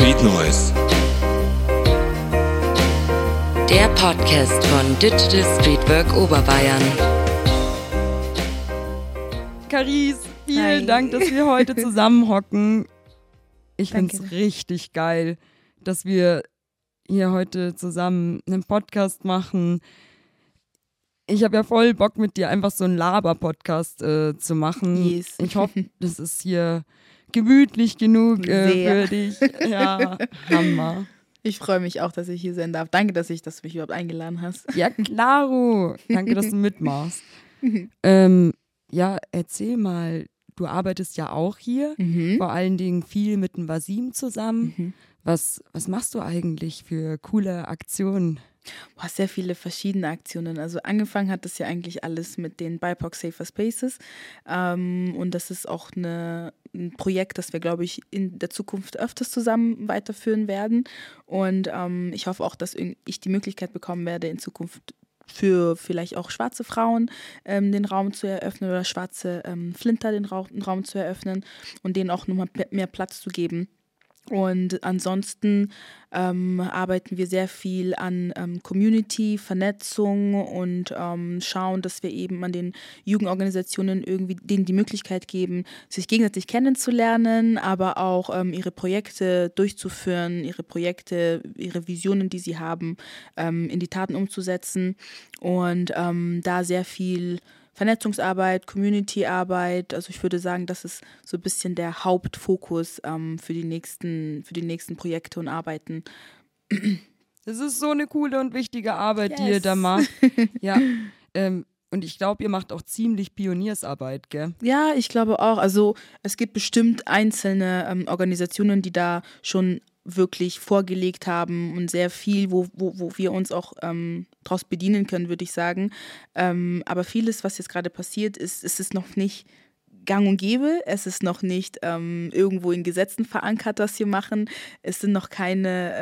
Street Noise. Der Podcast von Digital Streetwork Oberbayern. Caris, vielen Hi. Dank, dass wir heute zusammenhocken. Ich finde es richtig geil, dass wir hier heute zusammen einen Podcast machen. Ich habe ja voll Bock mit dir einfach so einen Laber-Podcast äh, zu machen. Yes. Ich hoffe, das ist hier gemütlich genug äh, für dich. Ja, Hammer. Ich freue mich auch, dass ich hier sein darf. Danke, dass, ich, dass du mich überhaupt eingeladen hast. Ja, klaro. Danke, dass du mitmachst. ähm, ja, erzähl mal, du arbeitest ja auch hier, Mhm. vor allen Dingen viel mit dem Vasim zusammen. Was, was machst du eigentlich für coole Aktionen? Boah, sehr viele verschiedene Aktionen. Also angefangen hat das ja eigentlich alles mit den BIPOC Safer Spaces. Ähm, und das ist auch eine, ein Projekt, das wir, glaube ich, in der Zukunft öfters zusammen weiterführen werden. Und ähm, ich hoffe auch, dass ich die Möglichkeit bekommen werde, in Zukunft für vielleicht auch schwarze Frauen ähm, den Raum zu eröffnen oder schwarze ähm, Flinter den, Rau den Raum zu eröffnen und denen auch nochmal mehr Platz zu geben. Und ansonsten ähm, arbeiten wir sehr viel an ähm, Community, Vernetzung und ähm, schauen, dass wir eben an den Jugendorganisationen irgendwie denen die Möglichkeit geben, sich gegenseitig kennenzulernen, aber auch ähm, ihre Projekte durchzuführen, ihre Projekte, ihre Visionen, die sie haben, ähm, in die Taten umzusetzen. Und ähm, da sehr viel Vernetzungsarbeit, Community-Arbeit. Also ich würde sagen, das ist so ein bisschen der Hauptfokus ähm, für, die nächsten, für die nächsten Projekte und Arbeiten. Es ist so eine coole und wichtige Arbeit, die ihr Yes. da macht. Ja, ähm, und ich glaube, ihr macht auch ziemlich Pioniersarbeit, gell? Ja, ich glaube auch. Also es gibt bestimmt einzelne ähm, Organisationen, die da schon wirklich vorgelegt haben und sehr viel, wo, wo, wo wir uns auch ähm, draus bedienen können, würde ich sagen. Ähm, aber vieles, was jetzt gerade passiert, ist, ist es noch nicht gang und gäbe. Es ist noch nicht ähm, irgendwo in Gesetzen verankert, was wir machen. Es sind noch keine,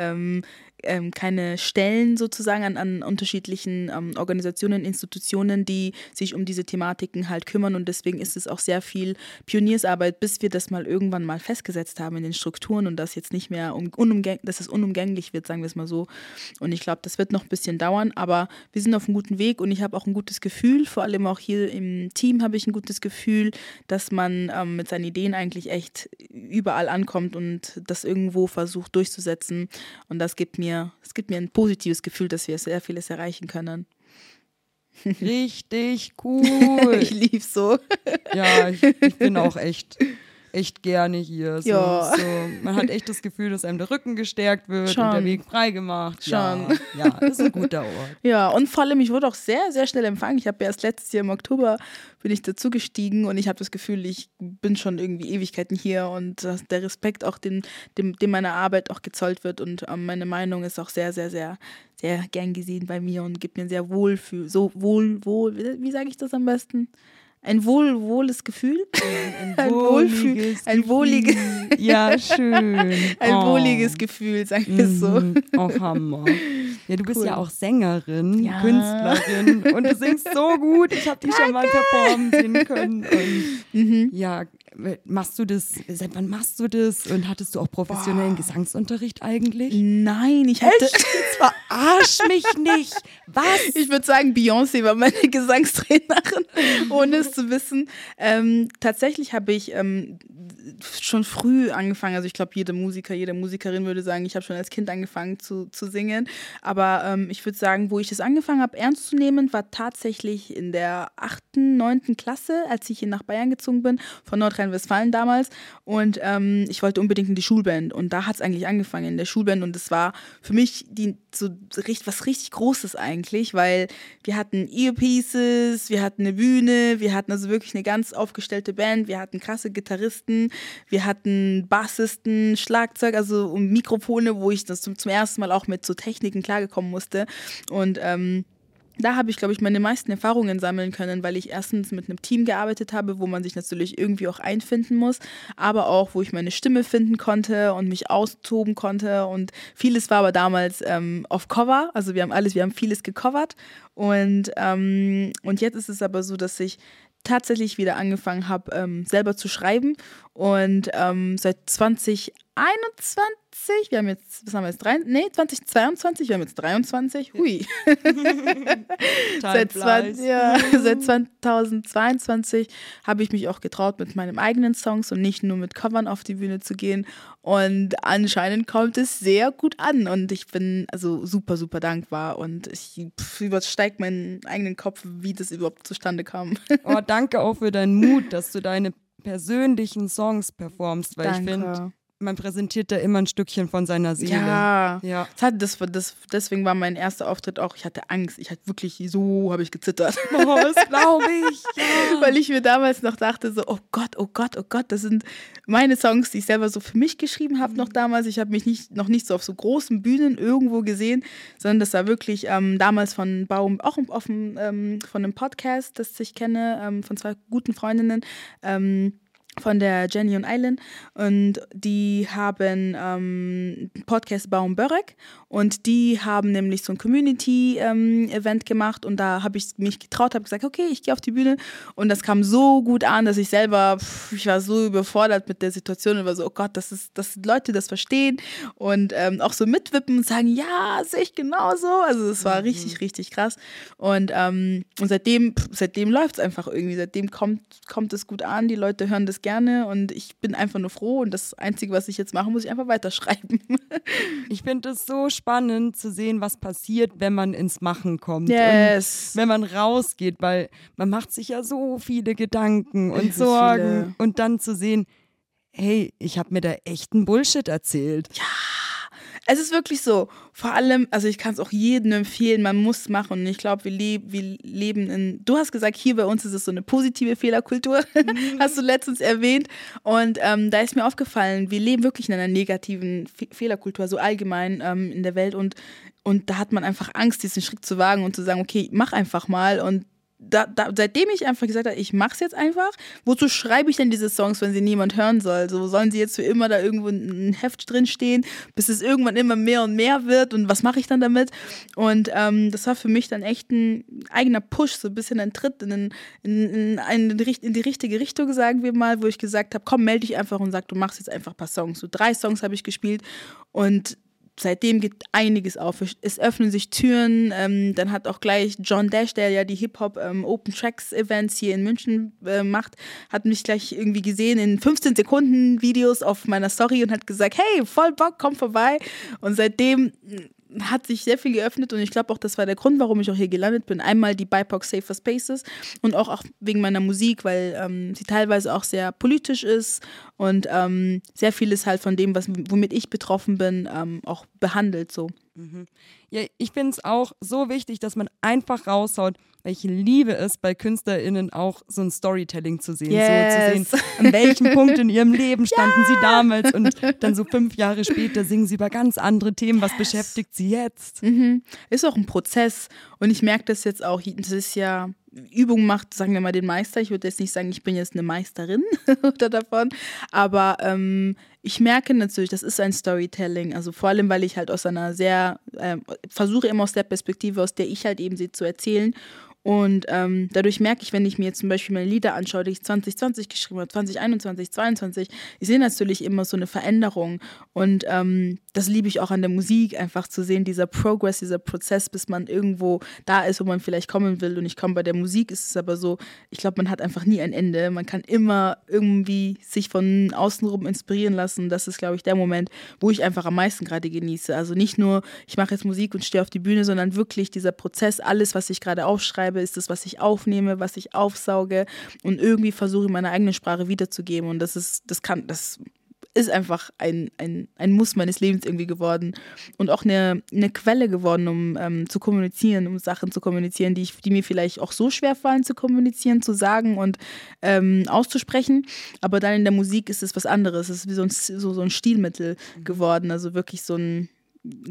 ähm, keine Stellen sozusagen an, an unterschiedlichen ähm, Organisationen, Institutionen, die sich um diese Thematiken halt kümmern. Und deswegen ist es auch sehr viel Pioniersarbeit, bis wir das mal irgendwann mal festgesetzt haben in den Strukturen und das jetzt nicht mehr um, unumgäng dass es unumgänglich wird, sagen wir es mal so. Und ich glaube, das wird noch ein bisschen dauern, aber wir sind auf einem guten Weg und ich habe auch ein gutes Gefühl, vor allem auch hier im Team habe ich ein gutes Gefühl, dass man ähm, mit seinen Ideen eigentlich echt überall ankommt und das irgendwo versucht durchzusetzen. Und das gibt mir, es gibt mir ein positives Gefühl, dass wir sehr vieles erreichen können. Richtig cool. Ich liebe so. Ja, ich, ich bin auch echt, echt gerne hier. So, Ja. so, man hat echt das Gefühl, dass einem der Rücken gestärkt wird Schon. und der Weg freigemacht. Ja, Schon. ja, das ist ein guter Ort. Ja, und vor allem, ich wurde auch sehr, sehr schnell empfangen. Ich habe erst letztes Jahr im Oktober bin ich dazu gestiegen und ich habe das Gefühl, ich bin schon irgendwie Ewigkeiten hier und dass der Respekt auch, den, dem, dem meiner Arbeit auch gezollt wird und ähm, meine Meinung ist auch sehr, sehr, sehr, sehr gern gesehen bei mir und gibt mir ein sehr wohlfühl, so wohl, wohl, wie, wie sage ich das am besten? Ein wohl, wohles Gefühl. Ein Wohlfühl, ein wohliges, Gefühl. Ja, schön. ein Oh. wohliges Gefühl, sagen wir es so. Mhm. Oh, Hammer. Ja, du bist Cool. ja auch Sängerin, Ja. Künstlerin und du singst so gut. Ich habe dich schon mal performen sehen können. Mhm. ja, machst du das, seit wann machst du das? Und hattest du auch professionellen Gesangsunterricht eigentlich? Nein, ich hatte. Verarsch mich nicht. Was? Ich würde sagen, Beyoncé war meine Gesangstrainerin, ohne es zu wissen. Ähm, tatsächlich habe ich ähm, schon früh angefangen. Also ich glaube, jeder Musiker, jede Musikerin würde sagen, ich habe schon als Kind angefangen zu, zu singen. Aber ähm, ich würde sagen, wo ich das angefangen habe, ernst zu nehmen, war tatsächlich in der achten, neunten Klasse, als ich hier nach Bayern gezogen bin, von Nordrhein-Westfalen damals. Und ähm, ich wollte unbedingt in die Schulband. Und da hat es eigentlich angefangen in der Schulband. Und es war für mich die, so was richtig Großes eigentlich, weil wir hatten Earpieces, wir hatten eine Bühne, wir hatten also wirklich eine ganz aufgestellte Band, wir hatten krasse Gitarristen, wir hatten Bassisten, Schlagzeug, also Mikrofone, wo ich das zum, zum ersten Mal auch mit so Techniken klargekommen musste. Und ähm, da habe ich, glaube ich, meine meisten Erfahrungen sammeln können, weil ich erstens mit einem Team gearbeitet habe, wo man sich natürlich irgendwie auch einfinden muss, aber auch, wo ich meine Stimme finden konnte und mich austoben konnte. Und vieles war aber damals ähm, auf Cover. Also wir haben alles, wir haben vieles gecovert. Und, ähm, und jetzt ist es aber so, dass ich tatsächlich wieder angefangen habe, ähm, selber zu schreiben. Und ähm, seit 20 2021, wir haben jetzt, was haben wir jetzt, drei, nee, 2022, wir haben jetzt 23, hui. seit, 20, ja, seit 2022 habe ich mich auch getraut, mit meinem eigenen Songs und nicht nur mit Covern auf die Bühne zu gehen. Und anscheinend kommt es sehr gut an und ich bin also super, super dankbar und ich übersteige meinen eigenen Kopf, wie das überhaupt zustande kam. Oh, danke auch für deinen Mut, dass du deine persönlichen Songs performst, weil Danke. ich finde, man präsentiert da immer ein Stückchen von seiner Seele. Ja, ja. Das, das, das, deswegen war mein erster Auftritt auch, ich hatte Angst. Ich hatte wirklich, so habe ich gezittert. Oh, das glaube ich. Ja. Weil ich mir damals noch dachte, so, oh Gott, oh Gott, oh Gott, das sind meine Songs, die ich selber so für mich geschrieben habe noch mhm. damals. Ich habe mich nicht, noch nicht so auf so großen Bühnen irgendwo gesehen, sondern das war wirklich ähm, damals von Baum, auch auf ähm, von einem Podcast, das ich kenne, ähm, von zwei guten Freundinnen. Ähm, von der Jenny und Eileen. Und die haben ähm, Podcast Baum Börek. Und die haben nämlich so ein Community-Event ähm, gemacht. Und da habe ich mich getraut, habe gesagt, okay, ich gehe auf die Bühne. Und das kam so gut an, dass ich selber, pff, ich war so überfordert mit der Situation und war so, oh Gott, das ist, dass Leute das verstehen und ähm, auch so mitwippen und sagen, ja, sehe ich genauso. Also es war mhm. richtig, richtig krass. Und, ähm, und seitdem, seitdem läuft es einfach irgendwie, seitdem kommt, kommt es gut an, die Leute hören das gerne gerne und ich bin einfach nur froh und das Einzige, was ich jetzt mache, muss ich einfach weiterschreiben. Ich finde es so spannend zu sehen, was passiert, wenn man ins Machen kommt. Yes. Wenn man rausgeht, weil man macht sich ja so viele Gedanken und Sorgen viele. und dann zu sehen, hey, ich habe mir da echten Bullshit erzählt. Ja es ist wirklich so. Vor allem, also ich kann es auch jedem empfehlen, man muss machen. Und ich glaube, wir, leb, wir leben in, du hast gesagt, hier bei uns ist es so eine positive Fehlerkultur, hast du letztens erwähnt. Und ähm, da ist mir aufgefallen, wir leben wirklich in einer negativen Fe Fehlerkultur, so allgemein ähm, in der Welt. Und, und da hat man einfach Angst, diesen Schritt zu wagen und zu sagen, okay, mach einfach mal. Und da, da, seitdem ich einfach gesagt habe, ich mach's jetzt einfach, wozu schreibe ich denn diese Songs, wenn sie niemand hören soll? So sollen sie jetzt für immer da irgendwo ein Heft drin stehen, bis es irgendwann immer mehr und mehr wird und was mache ich dann damit? Und ähm, das war für mich dann echt ein eigener Push, so ein bisschen ein Tritt in, in, in, in, in die richtige Richtung, sagen wir mal, wo ich gesagt habe, komm, melde dich einfach und sag, du machst jetzt einfach ein paar Songs. So drei Songs habe ich gespielt und seitdem geht einiges auf. Es öffnen sich Türen. Ähm, dann hat auch gleich John Dash, der ja die Hip-Hop ähm, Open Tracks Events hier in München äh, macht, hat mich gleich irgendwie gesehen in 15 Sekunden Videos auf meiner Story und hat gesagt, hey, voll Bock, komm vorbei. Und seitdem hat sich sehr viel geöffnet und ich glaube auch, das war der Grund, warum ich auch hier gelandet bin. Einmal die BIPOC Safer Spaces und auch, auch wegen meiner Musik, weil ähm, sie teilweise auch sehr politisch ist und ähm, sehr vieles halt von dem, was, womit ich betroffen bin, ähm, auch behandelt so. Mhm. Ja, ich finde es auch so wichtig, dass man einfach raushaut, weil ich liebe es, bei KünstlerInnen auch so ein Storytelling zu sehen. Yes. So zu sehen, an welchem Punkt in ihrem Leben standen ja. sie damals und dann so fünf Jahre später singen sie über ganz andere Themen. Was yes. beschäftigt sie jetzt? Mhm. Ist auch ein Prozess und ich merke das jetzt auch, das ist ja Übung macht, sagen wir mal, den Meister. Ich würde jetzt nicht sagen, ich bin jetzt eine Meisterin oder davon, aber ähm, ich merke natürlich, das ist ein Storytelling. Also vor allem, weil ich halt aus einer sehr, äh, versuche immer aus der Perspektive, aus der ich halt eben sie zu erzählen. Und ähm, dadurch merke ich, wenn ich mir jetzt zum Beispiel meine Lieder anschaue, die ich 2020 geschrieben habe, 2021, 2022, ich sehe natürlich immer so eine Veränderung. Und ähm, das liebe ich auch an der Musik, einfach zu sehen, dieser Progress, dieser Prozess, bis man irgendwo da ist, wo man vielleicht kommen will. Und ich komme bei der Musik, ist es aber so, ich glaube, man hat einfach nie ein Ende. Man kann immer irgendwie sich von außenrum inspirieren lassen. Das ist, glaube ich, der Moment, wo ich einfach am meisten gerade genieße. Also nicht nur, ich mache jetzt Musik und stehe auf die Bühne, sondern wirklich dieser Prozess, alles, was ich gerade aufschreibe, schreibe, ist das, was ich aufnehme, was ich aufsauge und irgendwie versuche, meine eigene Sprache wiederzugeben. Und das ist, das kann, das ist einfach ein, ein, ein Muss meines Lebens irgendwie geworden und auch eine, eine Quelle geworden, um ähm, zu kommunizieren, um Sachen zu kommunizieren, die, ich, die mir vielleicht auch so schwer fallen zu kommunizieren, zu sagen und ähm, auszusprechen. Aber dann in der Musik ist es was anderes. Es ist wie so ein, so, so ein Stilmittel geworden, also wirklich so ein,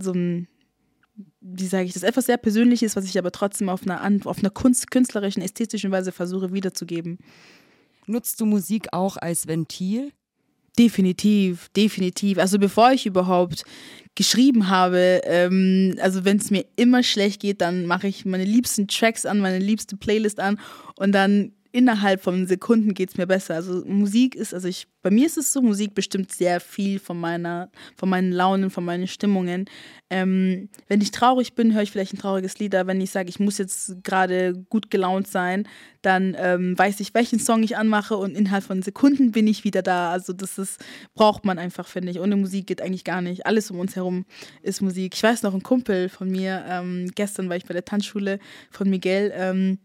so ein wie sage ich das, etwas sehr Persönliches, was ich aber trotzdem auf einer, auf einer Kunst, künstlerischen, ästhetischen Weise versuche wiederzugeben. Nutzt du Musik auch als Ventil? Definitiv, definitiv. Also bevor ich überhaupt geschrieben habe, ähm, also wenn es mir immer schlecht geht, dann mache ich meine liebsten Tracks an, meine liebste Playlist an und dann innerhalb von Sekunden geht es mir besser. Also Musik ist, also ich, bei mir ist es so, Musik bestimmt sehr viel von meiner, von meinen Launen, von meinen Stimmungen. Ähm, wenn ich traurig bin, höre ich vielleicht ein trauriges Lied, aber wenn ich sage, ich muss jetzt gerade gut gelaunt sein, dann ähm, weiß ich, welchen Song ich anmache und innerhalb von Sekunden bin ich wieder da. Also das ist, braucht man einfach, finde ich. Ohne Musik geht eigentlich gar nicht. Alles um uns herum ist Musik. Ich weiß noch, ein Kumpel von mir, ähm, gestern war ich bei der Tanzschule von Miguel, ähm,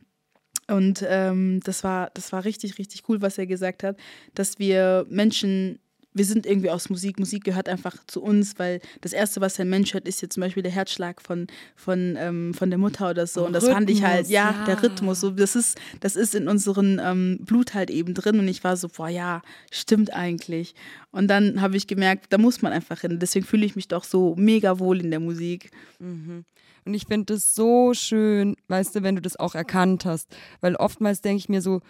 und ähm, das, war, das war richtig, richtig cool, was er gesagt hat, dass wir Menschen, wir sind irgendwie aus Musik. Musik gehört einfach zu uns, weil das Erste, was ein Mensch hört, ist jetzt zum Beispiel der Herzschlag von, von, ähm, von der Mutter oder so. Und das Rhythmus, fand ich halt, ja, ja, der Rhythmus, so, das, ist, das ist in unserem ähm, Blut halt eben drin. Und ich war so, boah, ja, stimmt eigentlich. Und dann habe ich gemerkt, da muss man einfach hin. Deswegen fühle ich mich doch so mega wohl in der Musik. Mhm. Und ich finde es so schön, weißt du, wenn du das auch erkannt hast. Weil oftmals denke ich mir so,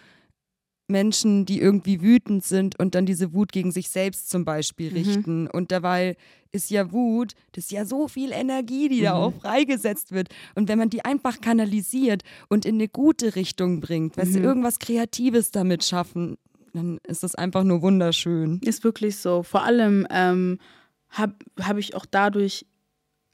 Menschen, die irgendwie wütend sind und dann diese Wut gegen sich selbst zum Beispiel mhm. richten. Und dabei ist ja Wut, das ist ja so viel Energie, die mhm. da auch freigesetzt wird. Und wenn man die einfach kanalisiert und in eine gute Richtung bringt, mhm. weißt du, mhm. irgendwas Kreatives damit schaffen, dann ist das einfach nur wunderschön. Ist wirklich so. Vor allem ähm, habe hab ich auch dadurch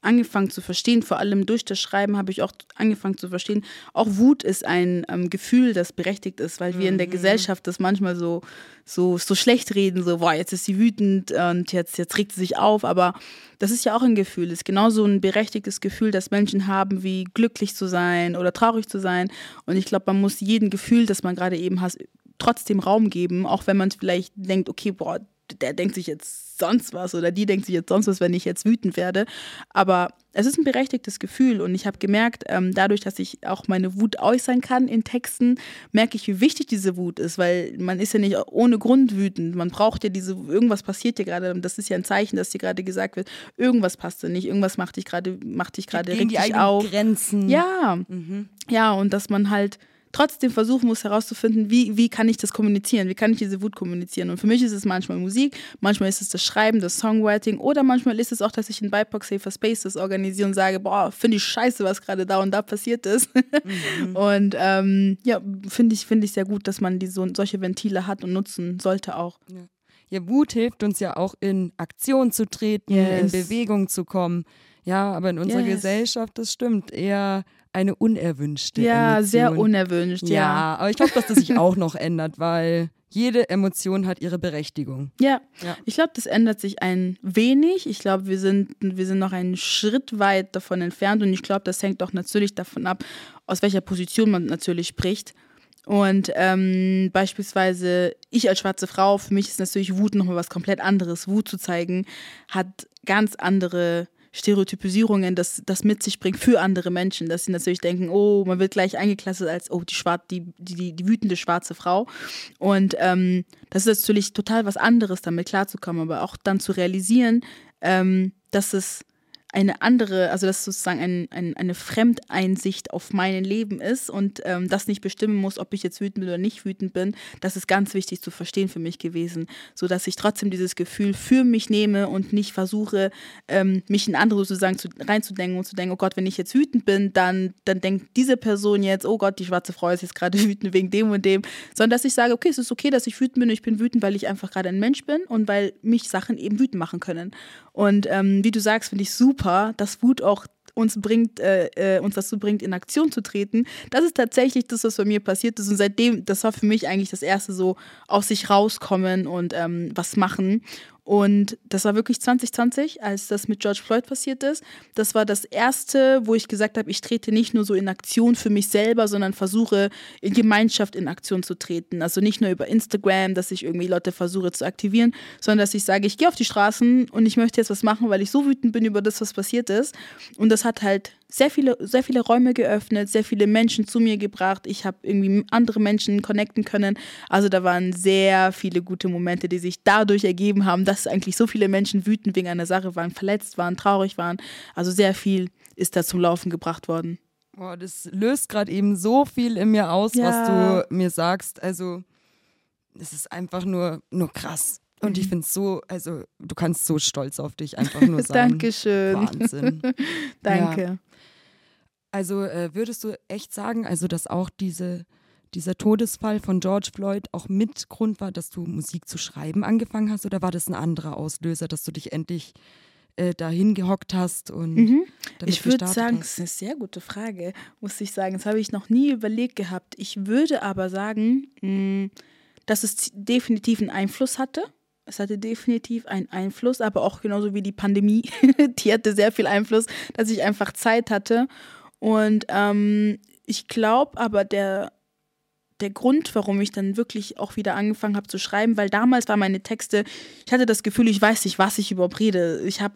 angefangen zu verstehen, vor allem durch das Schreiben habe ich auch angefangen zu verstehen, auch Wut ist ein ähm, Gefühl, das berechtigt ist, weil wir in der mhm. Gesellschaft das manchmal so, so, so schlecht reden, so, boah, jetzt ist sie wütend und jetzt, jetzt regt sie sich auf, aber das ist ja auch ein Gefühl, das ist genauso ein berechtigtes Gefühl, das Menschen haben, wie glücklich zu sein oder traurig zu sein. Und ich glaube, man muss jedem Gefühl, das man gerade eben hat, trotzdem Raum geben, auch wenn man vielleicht denkt, okay, boah, der denkt sich jetzt sonst was oder die denkt sich jetzt sonst was, wenn ich jetzt wütend werde. Aber es ist ein berechtigtes Gefühl und ich habe gemerkt, ähm, dadurch, dass ich auch meine Wut äußern kann in Texten, merke ich, wie wichtig diese Wut ist, weil man ist ja nicht ohne Grund wütend. Man braucht ja diese, irgendwas passiert dir gerade und das ist ja ein Zeichen, dass dir gerade gesagt wird, irgendwas passt dir nicht, irgendwas macht dich gerade, macht dich gerade richtig auf. Grenzen. Ja, mhm. ja und dass man halt trotzdem versuchen muss herauszufinden, wie, wie kann ich das kommunizieren, wie kann ich diese Wut kommunizieren. Und für mich ist es manchmal Musik, manchmal ist es das Schreiben, das Songwriting oder manchmal ist es auch, dass ich in BIPOC Safer Spaces organisiere und sage, boah, finde ich scheiße, was gerade da und da passiert ist. Mhm. und ähm, ja, finde ich, find ich sehr gut, dass man die, so, solche Ventile hat und nutzen sollte auch. Ja. ja Wut hilft uns ja auch in Aktion zu treten, yes. in Bewegung zu kommen. Ja, aber in unserer yes. Gesellschaft, das stimmt, eher eine unerwünschte ja, Emotion. sehr unerwünscht, ja. Ja, aber ich glaube, dass das sich auch noch ändert, weil jede Emotion hat ihre Berechtigung. Ja, ja. ich glaube, das ändert sich ein wenig. Ich glaube, wir sind, wir sind noch einen Schritt weit davon entfernt und ich glaube, das hängt auch natürlich davon ab, aus welcher Position man natürlich spricht. Und ähm, beispielsweise ich als schwarze Frau, für mich ist natürlich Wut nochmal was komplett anderes. Wut zu zeigen hat ganz andere Stereotypisierungen das, das mit sich bringt für andere Menschen, dass sie natürlich denken, oh, man wird gleich eingeklastet als, oh, die, schwar die, die, die wütende schwarze Frau. Und ähm, das ist natürlich total was anderes, damit klarzukommen, aber auch dann zu realisieren, ähm, dass es eine andere, also dass sozusagen ein, ein, eine Fremdeinsicht auf mein Leben ist und ähm, das nicht bestimmen muss, ob ich jetzt wütend bin oder nicht wütend bin, das ist ganz wichtig zu verstehen für mich gewesen, so dass ich trotzdem dieses Gefühl für mich nehme und nicht versuche, ähm, mich in andere sozusagen zu, reinzudenken und zu denken, oh Gott, wenn ich jetzt wütend bin, dann, dann denkt diese Person jetzt, oh Gott, die schwarze Frau ist jetzt gerade wütend wegen dem und dem, sondern dass ich sage, okay, es ist okay, dass ich wütend bin ich bin wütend, weil ich einfach gerade ein Mensch bin und weil mich Sachen eben wütend machen können. Und ähm, wie du sagst, finde ich super, dass Wut auch uns bringt, äh, äh, uns dazu bringt, in Aktion zu treten. Das ist tatsächlich das, was bei mir passiert ist. Und seitdem, das war für mich eigentlich das erste so aus sich rauskommen und ähm, was machen. Und das war wirklich 2020, als das mit George Floyd passiert ist. Das war das erste, wo ich gesagt habe, ich trete nicht nur so in Aktion für mich selber, sondern versuche in Gemeinschaft in Aktion zu treten. Also nicht nur über Instagram, dass ich irgendwie Leute versuche zu aktivieren, sondern dass ich sage, ich gehe auf die Straßen und ich möchte jetzt was machen, weil ich so wütend bin über das, was passiert ist. Und das hat halt sehr viele, sehr viele Räume geöffnet, sehr viele Menschen zu mir gebracht. Ich habe irgendwie andere Menschen connecten können. Also da waren sehr viele gute Momente, die sich dadurch ergeben haben, dass eigentlich so viele Menschen wütend wegen einer Sache waren, verletzt waren, traurig waren. Also sehr viel ist da zum Laufen gebracht worden. Boah, das löst gerade eben so viel in mir aus, ja. was du mir sagst. Also, es ist einfach nur, nur krass. Und ich mhm. finde es so, also du kannst so stolz auf dich einfach nur sein. Dankeschön. Wahnsinn. Danke. Ja. Also äh, würdest du echt sagen, also dass auch diese dieser Todesfall von George Floyd auch mit Grund war, dass du Musik zu schreiben angefangen hast oder war das ein anderer Auslöser, dass du dich endlich äh, dahin gehockt hast und Mhm. Ich würde sagen, hast? das ist eine sehr gute Frage, muss ich sagen. Das habe ich noch nie überlegt gehabt. Ich würde aber sagen, mh, dass es definitiv einen Einfluss hatte. Es hatte definitiv einen Einfluss, aber auch genauso wie die Pandemie. die hatte sehr viel Einfluss, dass ich einfach Zeit hatte. Und ähm, ich glaube aber, der, der Grund, warum ich dann wirklich auch wieder angefangen habe zu schreiben, weil damals waren meine Texte, ich hatte das Gefühl, ich weiß nicht, was ich überhaupt rede. Ich habe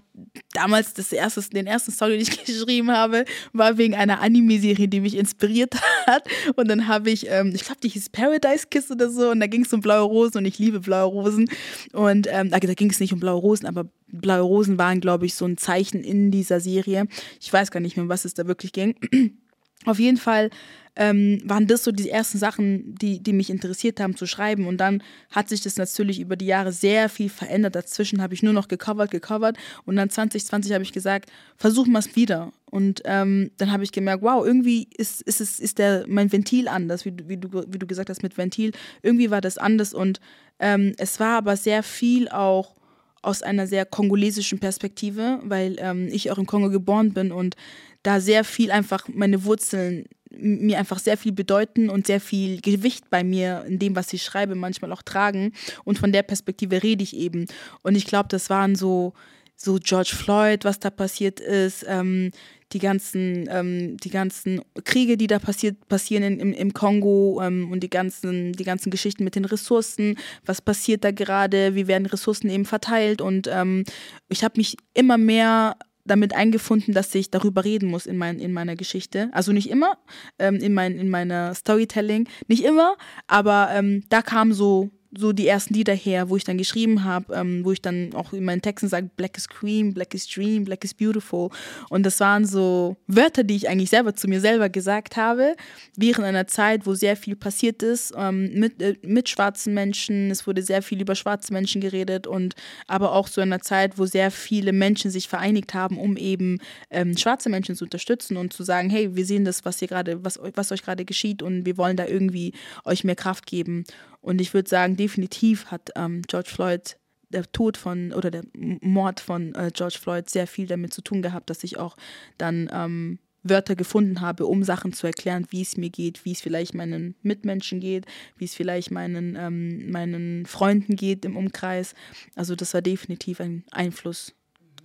damals das erste, den ersten Song, den ich geschrieben habe, war wegen einer Anime-Serie, die mich inspiriert hat. Und dann habe ich, ähm, ich glaube, die hieß Paradise Kiss oder so, und da ging es um blaue Rosen und ich liebe blaue Rosen. Und ähm, da, ging es nicht um blaue Rosen, aber blaue Rosen waren, glaube ich, so ein Zeichen in dieser Serie. Ich weiß gar nicht mehr, um was es da wirklich ging. Auf jeden Fall ähm, waren das so die ersten Sachen, die, die mich interessiert haben zu schreiben. Und dann hat sich das natürlich über die Jahre sehr viel verändert. Dazwischen habe ich nur noch gecovert, gecovert. Und dann 2020 habe ich gesagt, versuchen wir es wieder. Und ähm, dann habe ich gemerkt, wow, irgendwie ist, ist, es, ist der, mein Ventil anders, wie, du- wie, du, wie du gesagt hast mit Ventil. Irgendwie war das anders. Und ähm, es war aber sehr viel auch aus einer sehr kongolesischen Perspektive, weil ähm, ich auch im Kongo geboren bin und da sehr viel einfach meine Wurzeln mir einfach sehr viel bedeuten und sehr viel Gewicht bei mir in dem, was ich schreibe, manchmal auch tragen. Und von der Perspektive rede ich eben. Und ich glaube, das waren so, so George Floyd, was da passiert ist, ähm, die ganzen, ähm, die ganzen Kriege, die da passiert, passieren in, im, im Kongo ähm, und die ganzen, die ganzen Geschichten mit den Ressourcen, was passiert da gerade, wie werden Ressourcen eben verteilt und ähm, ich habe mich immer mehr damit eingefunden, dass ich darüber reden muss in, mein, in meiner Geschichte. Also nicht immer, ähm, in, mein, in meiner Storytelling, nicht immer, aber ähm, da kam so so die ersten Lieder her, wo ich dann geschrieben habe, ähm, wo ich dann auch in meinen Texten sage, Black is Cream, Black is Dream, Black is Beautiful. Und das waren so Wörter, die ich eigentlich selber zu mir selber gesagt habe, während einer Zeit, wo sehr viel passiert ist ähm, mit, äh, mit schwarzen Menschen. Es wurde sehr viel über schwarze Menschen geredet und aber auch in einer Zeit, wo sehr viele Menschen sich vereinigt haben, um eben ähm, schwarze Menschen zu unterstützen und zu sagen, hey, wir sehen das, was hier gerade, was, was euch gerade geschieht und wir wollen da irgendwie euch mehr Kraft geben. Und ich würde sagen, definitiv hat ähm, George Floyd der Tod von oder der Mord von äh, George Floyd sehr viel damit zu tun gehabt, dass ich auch dann ähm, Wörter gefunden habe, um Sachen zu erklären, wie es mir geht, wie es vielleicht meinen Mitmenschen geht, wie es vielleicht meinen, ähm, meinen Freunden geht im Umkreis. Also das war definitiv ein Einfluss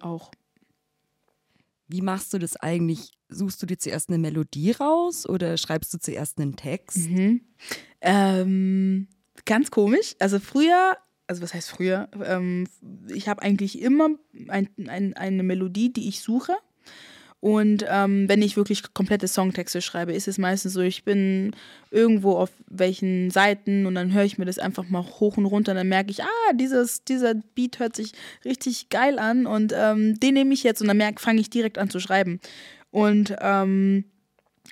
auch. Wie machst du das eigentlich? Suchst du dir zuerst eine Melodie raus oder schreibst du zuerst einen Text? Mhm. Ähm, ganz komisch. Also früher, also was heißt früher? Ähm, ich habe eigentlich immer ein, ein, eine Melodie, die ich suche. Und ähm, wenn ich wirklich komplette Songtexte schreibe, ist es meistens so, ich bin irgendwo auf welchen Seiten und dann höre ich mir das einfach mal hoch und runter und dann merke ich, ah, dieses, dieser Beat hört sich richtig geil an und ähm, den nehme ich jetzt und dann fange ich direkt an zu schreiben. Und ähm,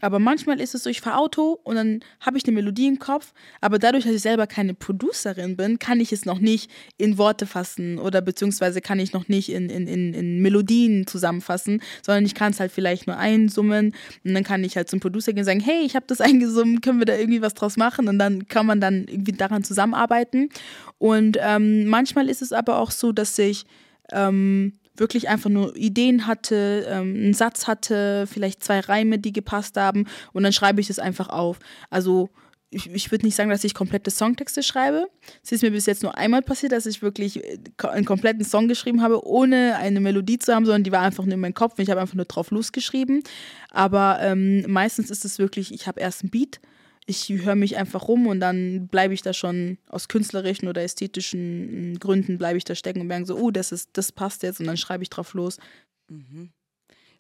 aber manchmal ist es so, ich fahre Auto und dann habe ich eine Melodie im Kopf, aber dadurch, dass ich selber keine Producerin bin, kann ich es noch nicht in Worte fassen oder beziehungsweise kann ich noch nicht in, in, in, in Melodien zusammenfassen, sondern ich kann es halt vielleicht nur einsummen und dann kann ich halt zum Producer gehen und sagen, hey, ich habe das eingesummen, können wir da irgendwie was draus machen und dann kann man dann irgendwie daran zusammenarbeiten. Und ähm, manchmal ist es aber auch so, dass ich ähm, wirklich einfach nur Ideen hatte, ähm, einen Satz hatte, vielleicht zwei Reime, die gepasst haben und dann schreibe ich das einfach auf. Also ich, ich würde nicht sagen, dass ich komplette Songtexte schreibe. Es ist mir bis jetzt nur einmal passiert, dass ich wirklich äh, einen kompletten Song geschrieben habe, ohne eine Melodie zu haben, sondern die war einfach nur in meinem Kopf und ich habe einfach nur drauf losgeschrieben. Aber ähm, meistens ist es wirklich, ich habe erst einen Beat, ich höre mich einfach rum und dann bleibe ich da schon aus künstlerischen oder ästhetischen mm, Gründen bleibe ich da stecken und merke so, oh, das ist, das passt jetzt und dann schreibe ich drauf los.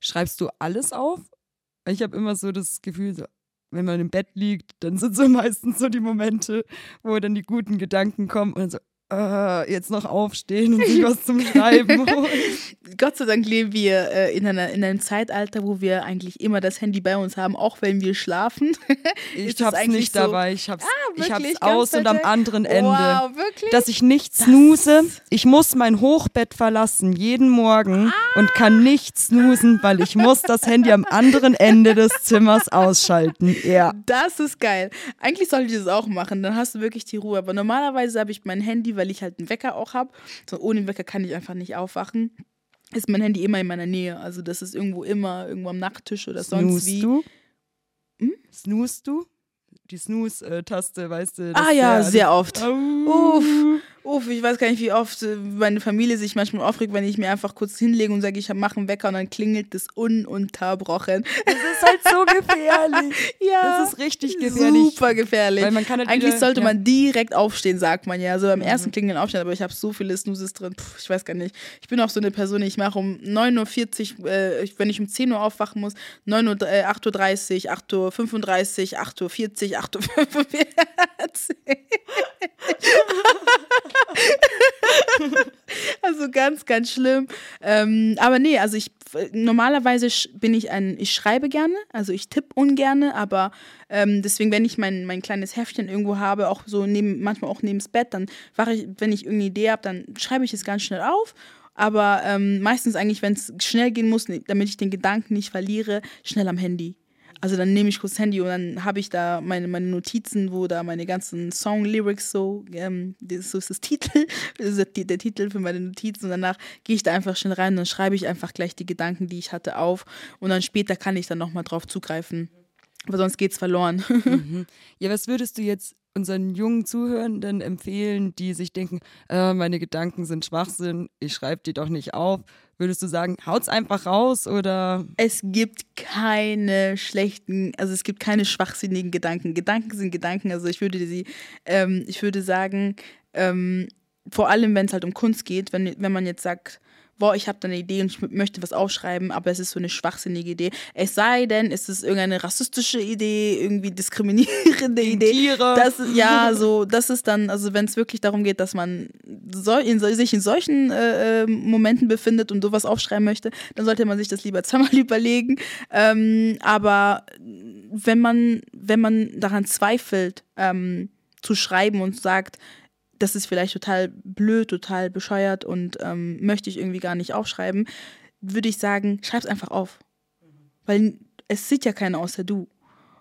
Schreibst du alles auf? Ich habe immer so das Gefühl, so, wenn man im Bett liegt, dann sind so meistens so die Momente, wo dann die guten Gedanken kommen und so, äh, jetzt noch aufstehen und sich was zum Schreiben holen. Gott sei Dank leben wir äh, in, einer, in einem Zeitalter, wo wir eigentlich immer das Handy bei uns haben, auch wenn wir schlafen. Ich hab's nicht so- dabei, ich hab's Ah, ich hab's Wirklich? aus und am anderen Ende. Wow, wirklich? Dass ich nicht snooze. Ich muss mein Hochbett verlassen jeden Morgen und kann nicht snoosen, weil ich muss das Handy am anderen Ende des Zimmers ausschalten. Ja. Das ist geil. Eigentlich sollte ich das auch machen, dann hast du wirklich die Ruhe. Aber normalerweise habe ich mein Handy, weil ich halt einen Wecker auch habe. So ohne Wecker kann ich einfach nicht aufwachen. Ist mein Handy immer in meiner Nähe. Also das ist irgendwo immer, irgendwo am Nachttisch oder sonst Snoost wie. du? Hm? Snoost du? Die Snooze-Taste, weißt du? Ah ja, sehr oft. Uff, uff, ich weiß gar nicht, wie oft äh, meine Familie sich manchmal aufregt, wenn ich mir einfach kurz hinlege und sage, ich mache einen Wecker und dann klingelt das ununterbrochen. Das ist halt so gefährlich. Ja. Das ist richtig gefährlich. Super gefährlich. Weil man kann halt Eigentlich wieder- sollte ja. Mhm. man direkt aufstehen, sagt man ja. So beim ersten Klingeln aufstehen, aber ich habe so viele Snoozes drin. Puh, ich weiß gar nicht. Ich bin auch so eine Person, ich mache um 9.40 Uhr, äh, wenn ich um 10 Uhr aufwachen muss, 9 Uhr, äh, 8.30 Uhr, 8.35 Uhr, 8.40 Uhr, 8.45 Uhr. Also ganz, ganz schlimm. Ähm, aber nee, also ich normalerweise bin ich ein, ich schreibe gerne, also ich tippe ungerne, aber ähm, deswegen, wenn ich mein, mein kleines Heftchen irgendwo habe, auch so neben, manchmal auch neben das Bett, dann wache ich, wenn ich irgendeine Idee habe, dann schreibe ich es ganz schnell auf. Aber ähm, meistens eigentlich, wenn es schnell gehen muss, damit ich den Gedanken nicht verliere, schnell am Handy. Also dann nehme ich kurz das Handy und dann habe ich da meine, meine Notizen, wo da meine ganzen Song-Lyrics so, ähm, das, so ist das Titel, das ist der, der Titel für meine Notizen und danach gehe ich da einfach schnell rein und dann schreibe ich einfach gleich die Gedanken, die ich hatte, auf und dann später kann ich dann nochmal drauf zugreifen. Aber sonst geht's verloren. Ja, was würdest du jetzt unseren jungen Zuhörenden empfehlen, die sich denken, äh, meine Gedanken sind Schwachsinn, ich schreibe die doch nicht auf? Würdest du sagen, haut's einfach raus oder Es gibt keine schlechten, also es gibt keine schwachsinnigen Gedanken. Gedanken sind Gedanken. Also ich würde sie, ähm, ich würde sagen, ähm, vor allem wenn es halt um Kunst geht, wenn, wenn man jetzt sagt, boah, ich habe da eine Idee und ich möchte was aufschreiben, aber es ist so eine schwachsinnige Idee. Es sei denn, es ist irgendeine rassistische Idee, irgendwie diskriminierende Idee. Tiere? Das ist, ja, so, das ist dann, also wenn es wirklich darum geht, dass man so, in, sich in solchen äh, äh, Momenten befindet und sowas aufschreiben möchte, dann sollte man sich das lieber zweimal überlegen. Ähm, aber wenn man, wenn man daran zweifelt, ähm, zu schreiben und sagt, das ist vielleicht total blöd, total bescheuert und ähm, möchte ich irgendwie gar nicht aufschreiben, würde ich sagen, schreib's einfach auf. Weil es sieht ja keiner außer du.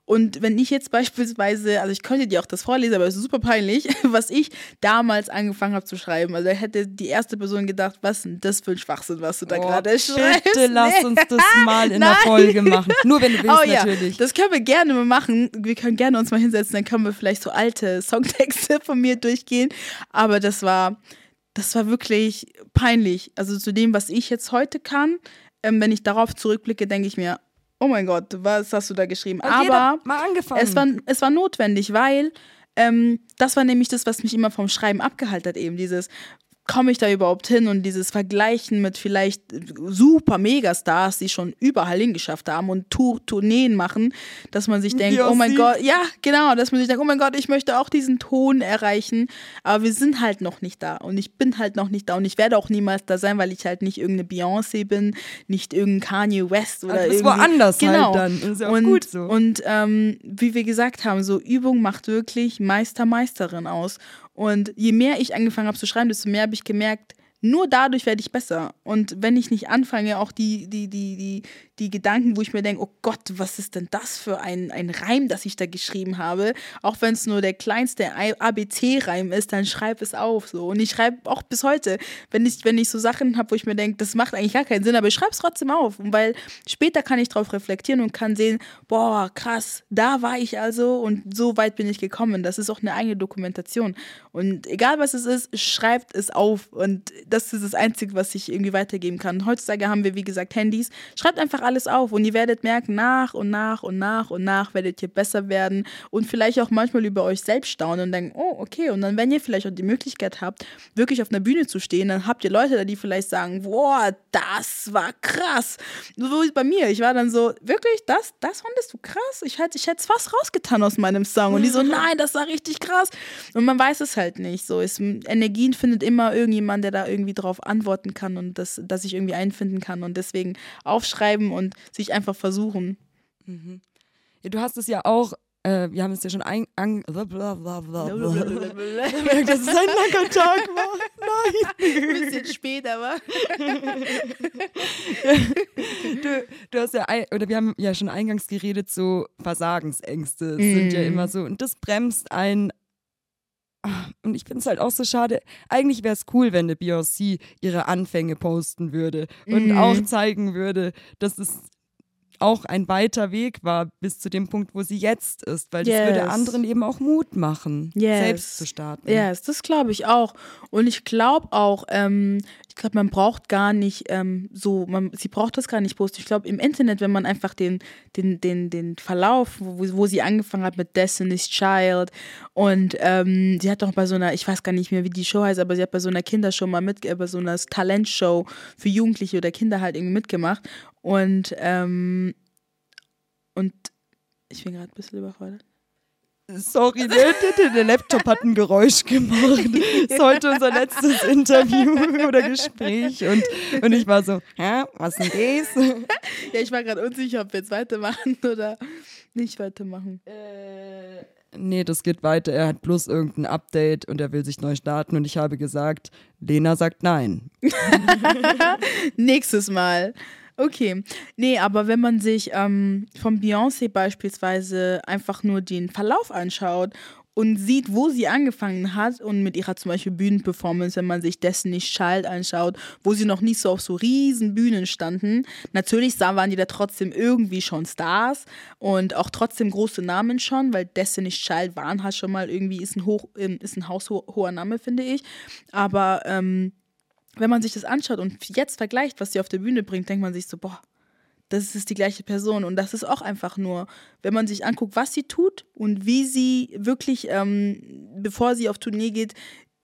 Und wenn ich jetzt beispielsweise, also ich könnte dir auch das vorlesen, aber es ist super peinlich, was ich damals angefangen habe zu schreiben. Also hätte die erste Person gedacht, was denn das für ein Schwachsinn, was du da Oh, gerade schreibst. bitte lass uns das mal in der. Folge machen. Nur wenn du willst, Oh ja, natürlich. das können wir gerne mal machen. Wir können gerne uns mal hinsetzen, dann können wir vielleicht so alte Songtexte von mir durchgehen. Aber das war, das war wirklich peinlich. Also zu dem, was ich jetzt heute kann, ähm, wenn ich darauf zurückblicke, denke ich mir, oh mein Gott, was hast du da geschrieben? Jeder Aber es war, es war notwendig, weil ähm, das war nämlich das, was mich immer vom Schreiben abgehalten hat, eben dieses, komme ich da überhaupt hin und dieses Vergleichen mit vielleicht super Megastars, die schon überall hingeschafft haben und Tour Tourneen machen, dass man sich denkt, oh mein. Gott, ja, genau, dass man sich denkt, oh mein Gott, ich möchte auch diesen Ton erreichen, aber wir sind halt noch nicht da und ich bin halt noch nicht da und ich werde auch niemals da sein, weil ich halt nicht irgendeine Beyoncé bin, nicht irgendein Kanye West oder bist irgendwie. woanders halt genau. dann. Ist ja auch und, gut so. Und ähm, wie wir gesagt haben, so Übung macht wirklich Meister, Meisterin aus. Und je mehr ich angefangen habe zu schreiben, desto mehr habe ich gemerkt, nur dadurch werde ich besser. Und wenn ich nicht anfange, auch die, die, die, die, die Gedanken, wo ich mir denke, oh Gott, was ist denn das für ein, ein Reim, das ich da geschrieben habe, auch wenn es nur der kleinste ABC-Reim ist, dann schreib es auf. So. Und ich schreibe auch bis heute, wenn ich, wenn ich so Sachen habe, wo ich mir denke, das macht eigentlich gar keinen Sinn, aber ich schreibe es trotzdem auf. Weil später kann ich darauf reflektieren und kann sehen, boah, krass, da war ich also und so weit bin ich gekommen. Das ist auch eine eigene Dokumentation. Und egal was es ist, schreibt es auf. Und das ist das Einzige, was ich irgendwie weitergeben kann. Heutzutage haben wir, wie gesagt, Handys. Schreibt einfach alles auf und ihr werdet merken, nach und nach und nach und nach werdet ihr besser werden und vielleicht auch manchmal über euch selbst staunen und denken, oh, okay. Und dann, wenn ihr vielleicht auch die Möglichkeit habt, wirklich auf einer Bühne zu stehen, dann habt ihr Leute da, die vielleicht sagen, boah, das war krass. So wie bei mir. Ich war dann so, wirklich, das, das fandest du krass? Ich hätte ich es fast rausgetan aus meinem Song. Und die so, nein, das war richtig krass. Und man weiß es halt nicht. So, es, Energien findet immer irgendjemand, der da irgendwie drauf antworten kann und das, dass ich irgendwie einfinden kann. Und deswegen aufschreiben und sich einfach versuchen. Ja, du hast es ja auch äh, wir haben es ja schon ein, an, dass es ein langer Tag war. Nein. Ein bisschen später war. du, du hast ja, oder wir haben ja schon eingangs geredet, so Versagensängste mm. sind ja immer so. Und das bremst einen und ich finde es halt auch so schade. Eigentlich wäre es cool, wenn eine Beyoncé ihre Anfänge posten würde und mm. auch zeigen würde, dass es auch ein weiter Weg war bis zu dem Punkt, wo sie jetzt ist, weil das yes. würde anderen eben auch Mut machen, yes. selbst zu starten. Ja, yes, das glaube ich auch. Und ich glaube auch, ähm, glaube, man braucht gar nicht ähm, so, man, sie braucht das gar nicht posten. Ich glaube, im Internet, wenn man einfach den, den, den, den Verlauf, wo, wo sie angefangen hat mit Destiny's Child und ähm, sie hat doch bei so einer, ich weiß gar nicht mehr, wie die Show heißt, aber sie hat bei so einer Kindershow mal mit, bei so einer Talentshow für Jugendliche oder Kinder halt irgendwie mitgemacht. Und, ähm, und ich bin gerade ein bisschen überfordert. Sorry, der, Laptop hat ein Geräusch gemacht. Das ist heute unser letztes Interview oder Gespräch. Und, und ich war so, hä, was ist denn das? Ja, ich war gerade unsicher, ob wir jetzt weitermachen oder nicht weitermachen. Äh, nee, das geht weiter. Er hat bloß irgendein Update und er will sich neu starten. Und ich habe gesagt, Lena sagt nein. Nächstes Mal. Okay. Nee, aber wenn man sich ähm, von Beyoncé beispielsweise einfach nur den Verlauf anschaut und sieht, wo sie angefangen hat und mit ihrer zum Beispiel Bühnenperformance, wenn man sich Destiny's Child anschaut, wo sie noch nicht so auf so riesen Bühnen standen. Natürlich waren die da trotzdem irgendwie schon Stars und auch trotzdem große Namen schon, weil Destiny's Child waren halt schon mal irgendwie, ist ein, hoch, ist ein haushoher Name, finde ich. Aber ähm, wenn man sich das anschaut und jetzt vergleicht, was sie auf der Bühne bringt, denkt man sich so, boah, das ist die gleiche Person. Und das ist auch einfach nur, wenn man sich anguckt, was sie tut und wie sie wirklich, ähm, bevor sie auf Tournee geht,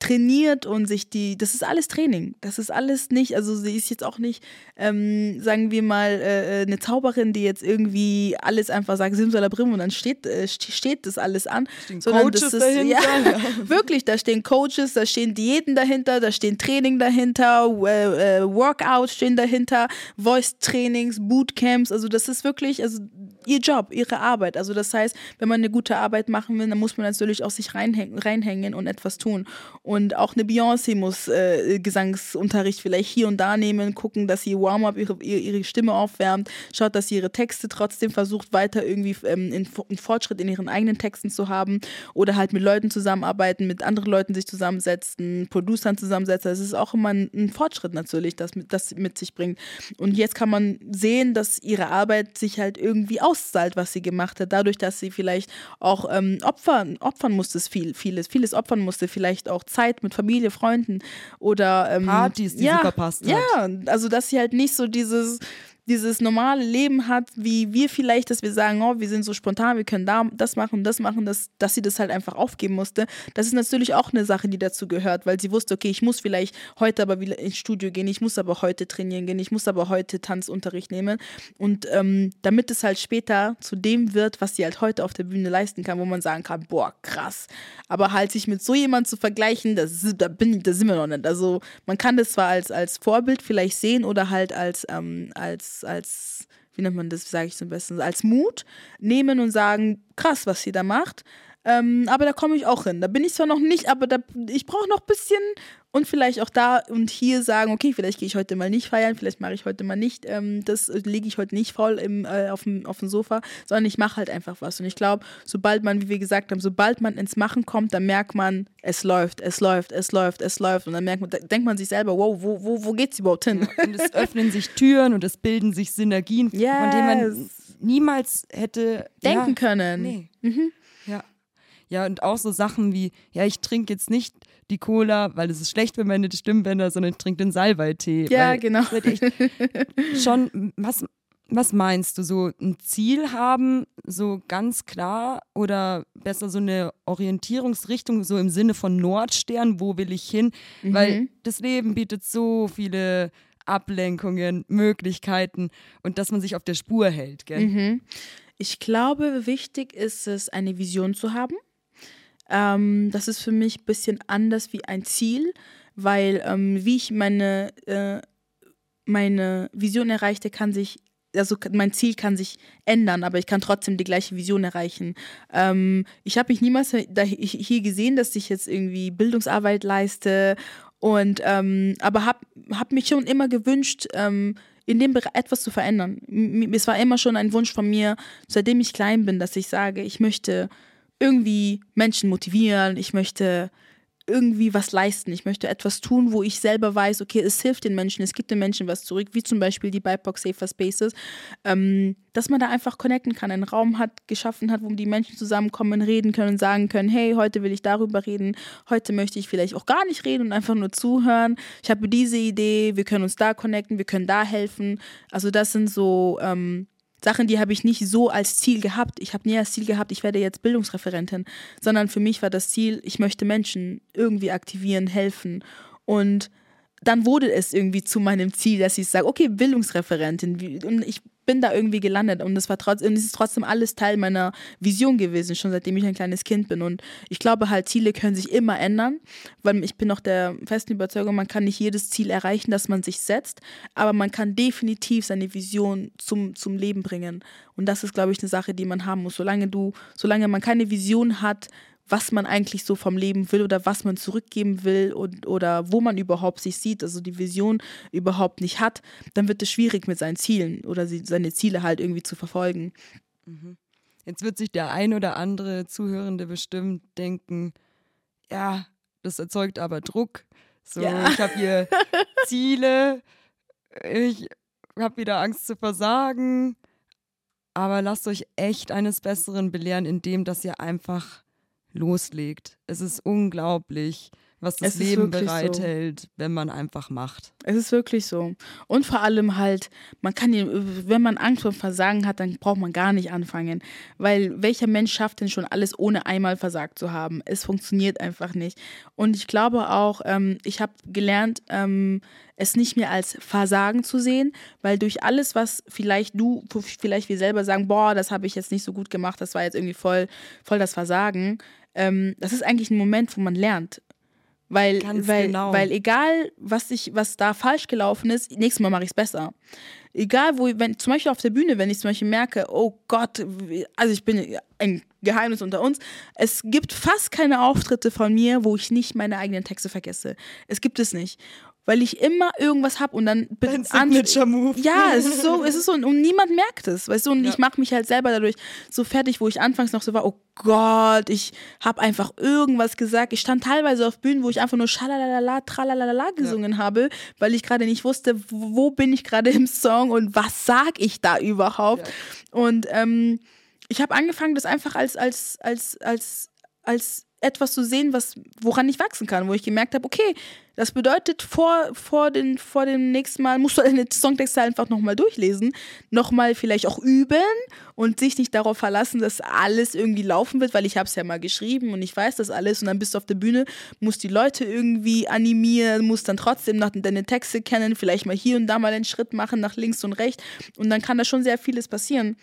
trainiert und sich die, das ist alles Training. Das ist alles nicht, also sie ist jetzt auch nicht, ähm, sagen wir mal, äh, äh eine Zauberin, die jetzt irgendwie alles einfach sagt, Simsalabrim und dann steht, äh, steht das alles an. Stehen sondern Coaches das ist, dahinter. Ja, wirklich, da stehen Coaches, da stehen Diäten dahinter, da stehen Training dahinter, äh, Workouts stehen dahinter, Voice-Trainings, Bootcamps, also das ist wirklich, also ihr Job, ihre Arbeit. Also das heißt, wenn man eine gute Arbeit machen will, dann muss man natürlich auch sich reinhängen, reinhängen und etwas tun. Und auch eine Beyoncé muss äh, Gesangsunterricht vielleicht hier und da nehmen, gucken, dass sie Warm-up ihre, ihre Stimme aufwärmt, schaut, dass sie ihre Texte trotzdem versucht, weiter irgendwie ähm, einen Fortschritt in ihren eigenen Texten zu haben oder halt mit Leuten zusammenarbeiten, mit anderen Leuten sich zusammensetzen, Producern zusammensetzen. Das ist auch immer ein, ein Fortschritt natürlich, das das mit sich bringt. Und jetzt kann man sehen, dass ihre Arbeit sich halt irgendwie aus auszahlt, was sie gemacht hat, dadurch, dass sie vielleicht auch ähm, opfern, opfern musste, viel, vieles, vieles opfern musste, vielleicht auch Zeit mit Familie, Freunden oder ähm, Partys, die ja, sie verpasst hat. Ja, also dass sie halt nicht so dieses dieses normale Leben hat, wie wir vielleicht, dass wir sagen, oh, wir sind so spontan, wir können da das machen, das machen, dass, dass sie das halt einfach aufgeben musste. Das ist natürlich auch eine Sache, die dazu gehört, weil sie wusste, okay, ich muss vielleicht heute aber wieder ins Studio gehen, ich muss aber heute trainieren gehen, ich muss aber heute Tanzunterricht nehmen. Und ähm, damit es halt später zu dem wird, was sie halt heute auf der Bühne leisten kann, wo man sagen kann, boah, krass. Aber halt sich mit so jemand zu vergleichen, das, da, bin, da sind wir noch nicht. Also man kann das zwar als, als Vorbild vielleicht sehen oder halt als, ähm, als als, wie nennt man das, sage ich zum besten, als Mut nehmen und sagen, krass, was sie da macht. Ähm, aber da komme ich auch hin. Da bin ich zwar noch nicht, aber da, ich brauche noch ein bisschen und vielleicht auch da und hier sagen, okay, vielleicht gehe ich heute mal nicht feiern, vielleicht mache ich heute mal nicht, ähm, das lege ich heute nicht faul im, äh, auf, dem, auf dem Sofa, sondern ich mache halt einfach was. Und ich glaube, sobald man, wie wir gesagt haben, sobald man ins Machen kommt, dann merkt man, es läuft, es läuft, es läuft, es läuft. Und dann merkt man, da denkt man sich selber, wow, wo, wo, wo geht's überhaupt hin? Ja, und es öffnen sich Türen und es bilden sich Synergien, yes. von denen man niemals hätte denken ja, können. Nee. Mhm. Ja. Ja, und auch so Sachen wie, ja, ich trinke jetzt nicht die Cola, weil es ist schlecht für meine Stimmbänder, sondern ich trinke den Salbeitee. Ja, genau. schon, was, was meinst du, so ein Ziel haben, so ganz klar oder besser so eine Orientierungsrichtung, so im Sinne von Nordstern, wo will ich hin? Mhm. Weil das Leben bietet so viele Ablenkungen, Möglichkeiten und dass man sich auf der Spur hält. Gell? Mhm. Ich glaube, wichtig ist es, eine Vision zu haben. Ähm, das ist für mich ein bisschen anders wie ein Ziel, weil ähm, wie ich meine, äh, meine Vision erreichte, kann sich also mein Ziel kann sich ändern, aber ich kann trotzdem die gleiche Vision erreichen. Ähm, ich habe mich niemals hier gesehen, dass ich jetzt irgendwie Bildungsarbeit leiste und ähm, aber habe hab mich schon immer gewünscht, ähm, in dem Bereich etwas zu verändern. Es war immer schon ein Wunsch von mir, seitdem ich klein bin, dass ich sage, ich möchte irgendwie Menschen motivieren, ich möchte irgendwie was leisten. Ich möchte etwas tun, wo ich selber weiß, okay, es hilft den Menschen, es gibt den Menschen was zurück, wie zum Beispiel die BIPOC Safer Spaces, ähm, dass man da einfach connecten kann, einen Raum hat, geschaffen hat, wo die Menschen zusammenkommen, reden können sagen können, hey, heute will ich darüber reden, heute möchte ich vielleicht auch gar nicht reden und einfach nur zuhören. Ich habe diese Idee, wir können uns da connecten, wir können da helfen. Also das sind so ähm, Sachen, die habe ich nicht so als Ziel gehabt. Ich habe nie als Ziel gehabt, ich werde jetzt Bildungsreferentin, sondern für mich war das Ziel, ich möchte Menschen irgendwie aktivieren, helfen. Und dann wurde es irgendwie zu meinem Ziel, dass ich sage, okay, Bildungsreferentin. Und ich bin da irgendwie gelandet und es war trotzdem, es ist trotzdem alles Teil meiner Vision gewesen, schon seitdem ich ein kleines Kind bin. Und ich glaube halt, Ziele können sich immer ändern, weil ich bin noch der festen Überzeugung, man kann nicht jedes Ziel erreichen, das man sich setzt, aber man kann definitiv seine Vision zum, zum Leben bringen. Und das ist, glaube ich, eine Sache, die man haben muss. Solange du, solange man keine Vision hat, was man eigentlich so vom Leben will oder was man zurückgeben will und, oder wo man überhaupt sich sieht, also die Vision überhaupt nicht hat, dann wird es schwierig mit seinen Zielen oder seine Ziele halt irgendwie zu verfolgen. Mhm. Jetzt wird sich der ein oder andere Zuhörende bestimmt denken, ja, das erzeugt aber Druck. So, ja. ich habe hier Ziele, ich habe wieder Angst zu versagen. Aber lasst euch echt eines Besseren belehren, indem dass ihr einfach loslegt. Es ist unglaublich, was das Leben bereithält, so. wenn man einfach macht. Es ist wirklich so. Und vor allem halt, man kann, wenn man Angst vor Versagen hat, dann braucht man gar nicht anfangen. Weil welcher Mensch schafft denn schon alles, ohne einmal versagt zu haben? Es funktioniert einfach nicht. Und ich glaube auch, ähm, ich habe gelernt, ähm, es nicht mehr als Versagen zu sehen, weil durch alles, was vielleicht du, vielleicht wir selber sagen, boah, das habe ich jetzt nicht so gut gemacht, das war jetzt irgendwie voll, voll das Versagen, ähm, das ist eigentlich ein Moment, wo man lernt. Weil, weil, genau. weil egal, was, ich, was da falsch gelaufen ist, nächstes Mal mache ich es besser. Egal, wo, wenn, zum Beispiel auf der Bühne, wenn ich zum Beispiel merke, oh Gott, also ich bin ein Geheimnis unter uns, es gibt fast keine Auftritte von mir, wo ich nicht meine eigenen Texte vergesse. Es gibt es nicht weil ich immer irgendwas habe und dann bin Signature Move. Ja, es ist so, es ist so und niemand merkt es, weißt du, und ja. ich mache mich halt selber dadurch so fertig, wo ich anfangs noch so war, oh Gott, ich habe einfach irgendwas gesagt. Ich stand teilweise auf Bühnen, wo ich einfach nur schalalala, tralalala gesungen ja. habe, weil ich gerade nicht wusste, wo bin ich gerade im Song und was sag ich da überhaupt. Ja. Und ähm, ich habe angefangen, das einfach als als als als als etwas zu sehen, was, woran ich wachsen kann, wo ich gemerkt habe, okay, das bedeutet, vor, vor, den, vor dem nächsten Mal musst du deine Songtexte einfach nochmal durchlesen, nochmal vielleicht auch üben und sich nicht darauf verlassen, dass alles irgendwie laufen wird, weil ich habe es ja mal geschrieben und ich weiß das alles und dann bist du auf der Bühne, musst die Leute irgendwie animieren, musst dann trotzdem noch deine Texte kennen, vielleicht mal hier und da mal einen Schritt machen nach links und rechts und dann kann da schon sehr vieles passieren.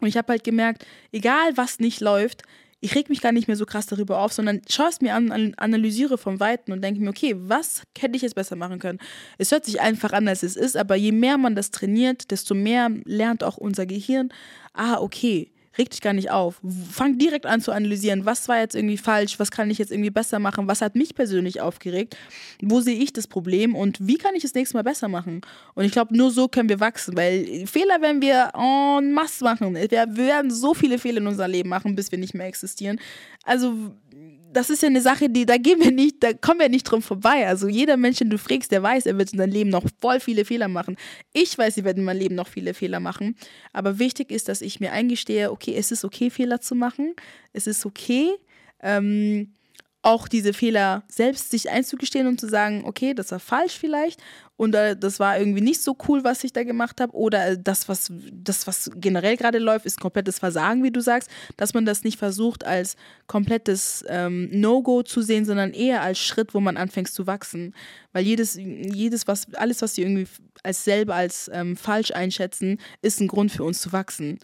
Und ich habe halt gemerkt, egal was nicht läuft, ich reg mich gar nicht mehr so krass darüber auf, sondern schaue es mir an, analysiere vom Weiten und denke mir, okay, was hätte ich jetzt besser machen können? Es hört sich einfach an, als es ist, aber je mehr man das trainiert, desto mehr lernt auch unser Gehirn, ah, okay, reg dich gar nicht auf. Fang direkt an zu analysieren, was war jetzt irgendwie falsch, was kann ich jetzt irgendwie besser machen, was hat mich persönlich aufgeregt, wo sehe ich das Problem und wie kann ich es nächstes Mal besser machen. Und ich glaube, nur so können wir wachsen, weil Fehler werden wir en masse machen. Wir werden so viele Fehler in unserem Leben machen, bis wir nicht mehr existieren. Also das ist ja eine Sache, die, da gehen wir nicht, da kommen wir nicht drum vorbei. Also jeder Mensch, den du fragst, der weiß, er wird in seinem Leben noch voll viele Fehler machen. Ich weiß, ich werde in meinem Leben noch viele Fehler machen. Aber wichtig ist, dass ich mir eingestehe, okay, es ist okay, Fehler zu machen. Es ist okay, ähm, auch diese Fehler selbst sich einzugestehen und zu sagen, okay, das war falsch vielleicht und äh, das war irgendwie nicht so cool, was ich da gemacht habe oder äh, das was das was generell gerade läuft, ist komplettes Versagen, wie du sagst, dass man das nicht versucht als komplettes ähm, No-Go zu sehen, sondern eher als Schritt, wo man anfängt zu wachsen, weil jedes jedes was alles was sie irgendwie als selber als ähm, falsch einschätzen, ist ein Grund für uns zu wachsen.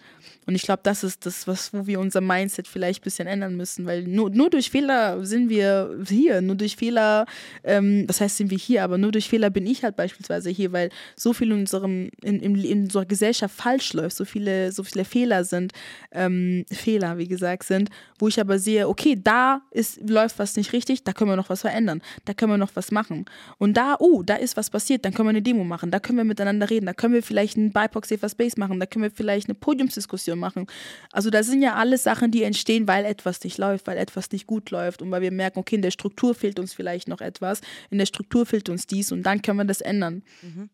Und ich glaube, das ist das, was, wo wir unser Mindset vielleicht ein bisschen ändern müssen, weil nur, nur durch Fehler sind wir hier, nur durch Fehler, ähm, das heißt, sind wir hier, aber nur durch Fehler bin ich halt beispielsweise hier, weil so viel in, unserem, in, in, in unserer Gesellschaft falsch läuft, so viele, so viele Fehler sind, ähm, Fehler, wie gesagt, sind, wo ich aber sehe, okay, da ist, läuft was nicht richtig, da können wir noch was verändern, da können wir noch was machen. Und da, oh, da ist was passiert, dann können wir eine Demo machen, da können wir miteinander reden, da können wir vielleicht einen BIPOC Safer Space machen, da können wir vielleicht eine Podiumsdiskussion machen. Also da sind ja alles Sachen, die entstehen, weil etwas nicht läuft, weil etwas nicht gut läuft und weil wir merken, okay, in der Struktur fehlt uns vielleicht noch etwas, in der Struktur fehlt uns dies und dann können wir das ändern. Mhm.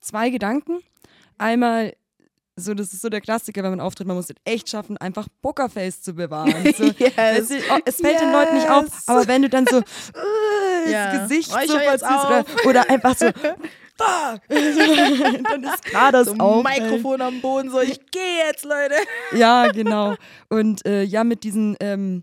Zwei Gedanken. Einmal, so, das ist so der Klassiker, wenn man auftritt, man muss es echt schaffen, einfach Pokerface zu bewahren. So, Yes. es, ist- oh, es fällt den Leuten nicht auf, aber wenn du dann so äh, Ja. das Gesicht Oh, so verziehst oder, oder einfach so fuck, dann ist klar, dass So auch Mikrofon am Boden, so, ich gehe jetzt, Leute. Ja, genau. Und äh, ja, mit diesen ähm,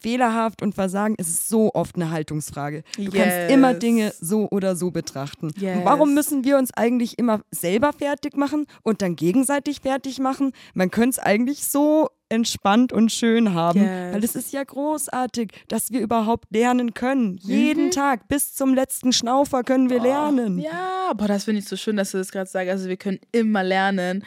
fehlerhaft und Versagen ist so oft eine Haltungsfrage. Du kannst Yes. immer Dinge so oder so betrachten. Yes. Warum müssen wir uns eigentlich immer selber fertig machen und dann gegenseitig fertig machen? Man könnte es eigentlich so entspannt und schön haben, Yes. weil es ist ja großartig, dass wir überhaupt lernen können. Jeden Tag bis zum letzten Schnaufer können wir lernen. Ja, boah, das finde ich so schön, dass du das gerade sagst. Also wir können immer lernen.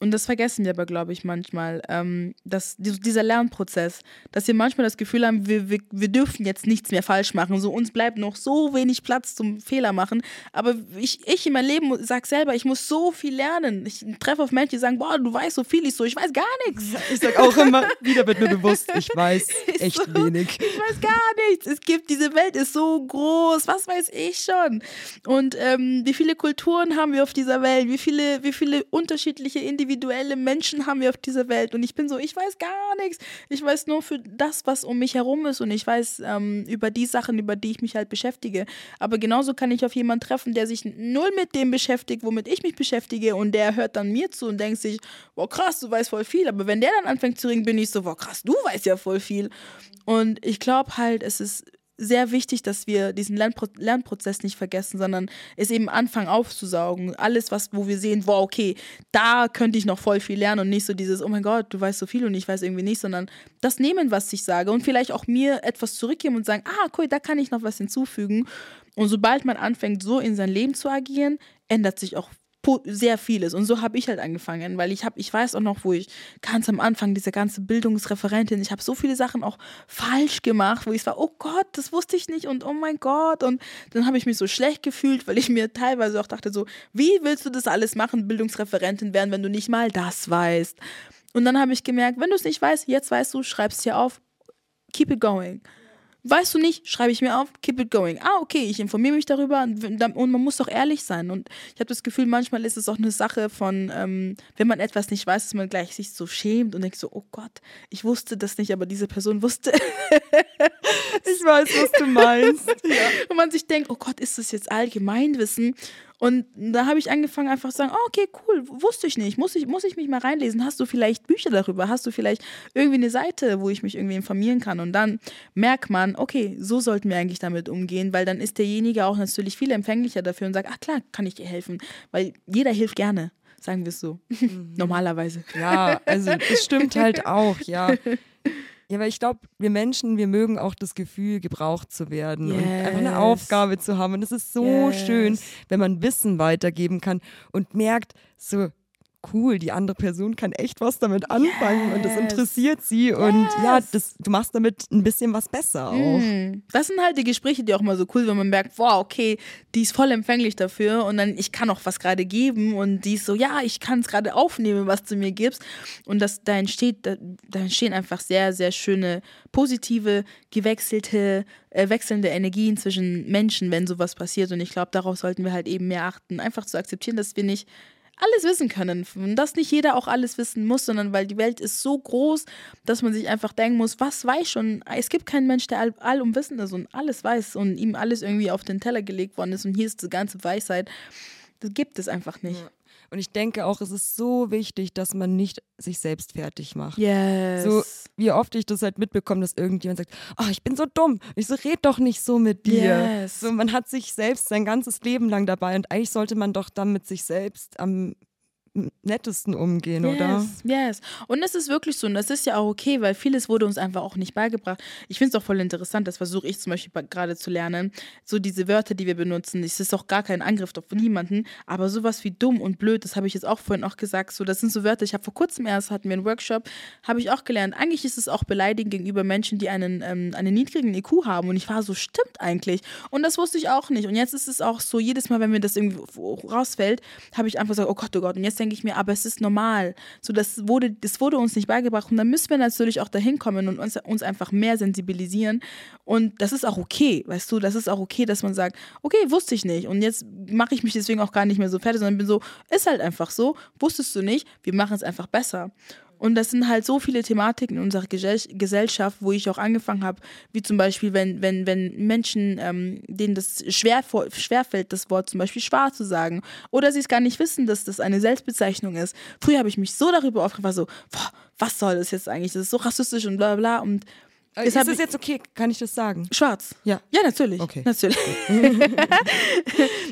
Und das vergessen wir aber, glaube ich, manchmal. Ähm, dass die- dieser Lernprozess, dass wir manchmal das Gefühl haben, wir, wir, wir dürfen jetzt nichts mehr falsch machen. So uns bleibt noch so wenig Platz zum Fehler machen. Aber ich, ich in meinem Leben sag selber, ich muss so viel lernen. Ich treffe auf Menschen, die sagen, boah, du weißt so viel, ich so, ich weiß gar nichts. Ich sag auch immer, wieder wird mir bewusst, ich weiß echt so. wenig. Ich weiß gar nichts. Es gibt, diese Welt ist so groß. Was weiß ich schon? Und ähm, wie viele Kulturen haben wir auf dieser Welt? Wie viele, wie viele unterschiedliche individuelle Menschen haben wir auf dieser Welt? Und ich bin so, ich weiß gar nichts. Ich weiß nur für das, was um mich herum ist. Und ich weiß ähm, über die Sachen, über die ich mich halt beschäftige. Aber genauso kann ich auf jemanden treffen, der sich null mit dem beschäftigt, womit ich mich beschäftige. Und der hört dann mir zu und denkt sich, wow, krass, du weißt voll viel. Aber wenn der dann anfängt zu ringen, bin ich so, wow, krass, du weißt ja voll viel. Und ich glaube halt, es ist sehr wichtig, dass wir diesen Lernpro Lernprozess nicht vergessen, sondern es eben anfangen aufzusaugen. Alles, was, wo wir sehen, wow, okay, da könnte ich noch voll viel lernen und nicht so dieses, oh mein Gott, du weißt so viel und ich weiß irgendwie nicht, sondern das nehmen, was ich sage und vielleicht auch mir etwas zurückgeben und sagen, ah, cool, da kann ich noch was hinzufügen. Und sobald man anfängt, so in sein Leben zu agieren, ändert sich auch sehr vieles. Und so habe ich halt angefangen, weil ich habe, ich weiß auch noch, wo ich ganz am Anfang, diese ganze Bildungsreferentin, ich habe so viele Sachen auch falsch gemacht, wo ich war, oh Gott, das wusste ich nicht und oh mein Gott. Und dann habe ich mich so schlecht gefühlt, weil ich mir teilweise auch dachte, so, wie willst du das alles machen, Bildungsreferentin werden, wenn du nicht mal das weißt? Und dann habe ich gemerkt, wenn du es nicht weißt, jetzt weißt du, schreibst hier auf, keep it going. Weißt du nicht, schreibe ich mir auf, keep it going. Ah, okay, ich informiere mich darüber und, und man muss doch ehrlich sein. Und ich habe das Gefühl, manchmal ist es auch eine Sache von, ähm, wenn man etwas nicht weiß, dass man gleich sich so schämt und denkt so, oh Gott, ich wusste das nicht, aber diese Person wusste. Ich weiß, was du meinst. und man sich denkt, oh Gott, ist das jetzt Allgemeinwissen? Und da habe ich angefangen einfach zu sagen, oh, okay, cool, wusste ich nicht, muss ich, muss ich mich mal reinlesen? Hast du vielleicht Bücher darüber? Hast du vielleicht irgendwie eine Seite, wo ich mich irgendwie informieren kann? Und dann merkt man, okay, so sollten wir eigentlich damit umgehen, weil dann ist derjenige auch natürlich viel empfänglicher dafür und sagt, ach klar, kann ich dir helfen, weil jeder hilft gerne. Sagen wir es so. Normalerweise. Ja, also das stimmt halt auch, ja. Ja, weil ich glaube, wir Menschen, wir mögen auch das Gefühl, gebraucht zu werden und einfach eine Yes. Aufgabe zu haben. Und es ist so Yes. schön, wenn man Wissen weitergeben kann und merkt, so cool, die andere Person kann echt was damit anfangen und das Yes. interessiert sie. Und ja, Yes. das, du machst damit ein bisschen was besser auch. Mm. Das sind halt die Gespräche, die auch mal so cool sind, wenn man merkt, wow, okay, die ist voll empfänglich dafür und dann, ich kann auch was gerade geben und die ist so, ja, ich kann es gerade aufnehmen, was du mir gibst. Und das, da entsteht, da, da entstehen einfach sehr, sehr schöne, positive, gewechselte, äh, wechselnde Energien zwischen Menschen, wenn sowas passiert. Und ich glaube, darauf sollten wir halt eben mehr achten. Einfach zu akzeptieren, dass wir nicht alles wissen können. Und dass nicht jeder auch alles wissen muss, sondern weil die Welt ist so groß, dass man sich einfach denken muss, was weiß schon. Es gibt keinen Mensch, der all, allumwissend ist und alles weiß und ihm alles irgendwie auf den Teller gelegt worden ist und hier ist die ganze Weisheit. Das gibt es einfach nicht. Und ich denke auch, es ist so wichtig, dass man nicht sich selbst fertig macht. Yes. So, wie oft ich das halt mitbekomme, dass irgendjemand sagt, oh, ich bin so dumm. Ich so, red doch nicht so mit dir. Yes. So, man hat sich selbst sein ganzes Leben lang dabei und eigentlich sollte man doch dann mit sich selbst am nettesten umgehen, oder? Yes, yes. Und es ist wirklich so, und das ist ja auch okay, weil vieles wurde uns einfach auch nicht beigebracht. Ich finde es auch voll interessant, das versuche ich zum Beispiel gerade zu lernen. So diese Wörter, die wir benutzen, es ist auch gar kein Angriff auf niemanden, aber sowas wie dumm und blöd, das habe ich jetzt auch vorhin auch gesagt, so das sind so Wörter, ich habe vor kurzem erst, hatten wir einen Workshop, habe ich auch gelernt, eigentlich ist es auch beleidigend gegenüber Menschen, die einen, ähm, einen niedrigen IQ haben und ich war so, stimmt eigentlich. Und das wusste ich auch nicht. Und jetzt ist es auch so, jedes Mal, wenn mir das irgendwie rausfällt, habe ich einfach gesagt, oh Gott, oh Gott, und jetzt denke ich mir, aber es ist normal. So, das wurde, das wurde uns nicht beigebracht und dann müssen wir natürlich auch dahin kommen und uns, uns einfach mehr sensibilisieren. Und das ist auch okay, weißt du, das ist auch okay, dass man sagt, okay, wusste ich nicht. Und jetzt mache ich mich deswegen auch gar nicht mehr so fertig, sondern bin so, ist halt einfach so, wusstest du nicht, wir machen es einfach besser. Und das sind halt so viele Thematiken in unserer Gesellschaft, wo ich auch angefangen habe, wie zum Beispiel, wenn, wenn, wenn Menschen, ähm, denen das schwer schwerfällt, das Wort zum Beispiel schwarz zu sagen, oder sie es gar nicht wissen, dass das eine Selbstbezeichnung ist. Früher habe ich mich so darüber war so, boah, was soll das jetzt eigentlich? Das ist so rassistisch und bla bla. Und ist das jetzt okay? Kann ich das sagen? Schwarz. Ja. Ja, natürlich. Okay. Natürlich.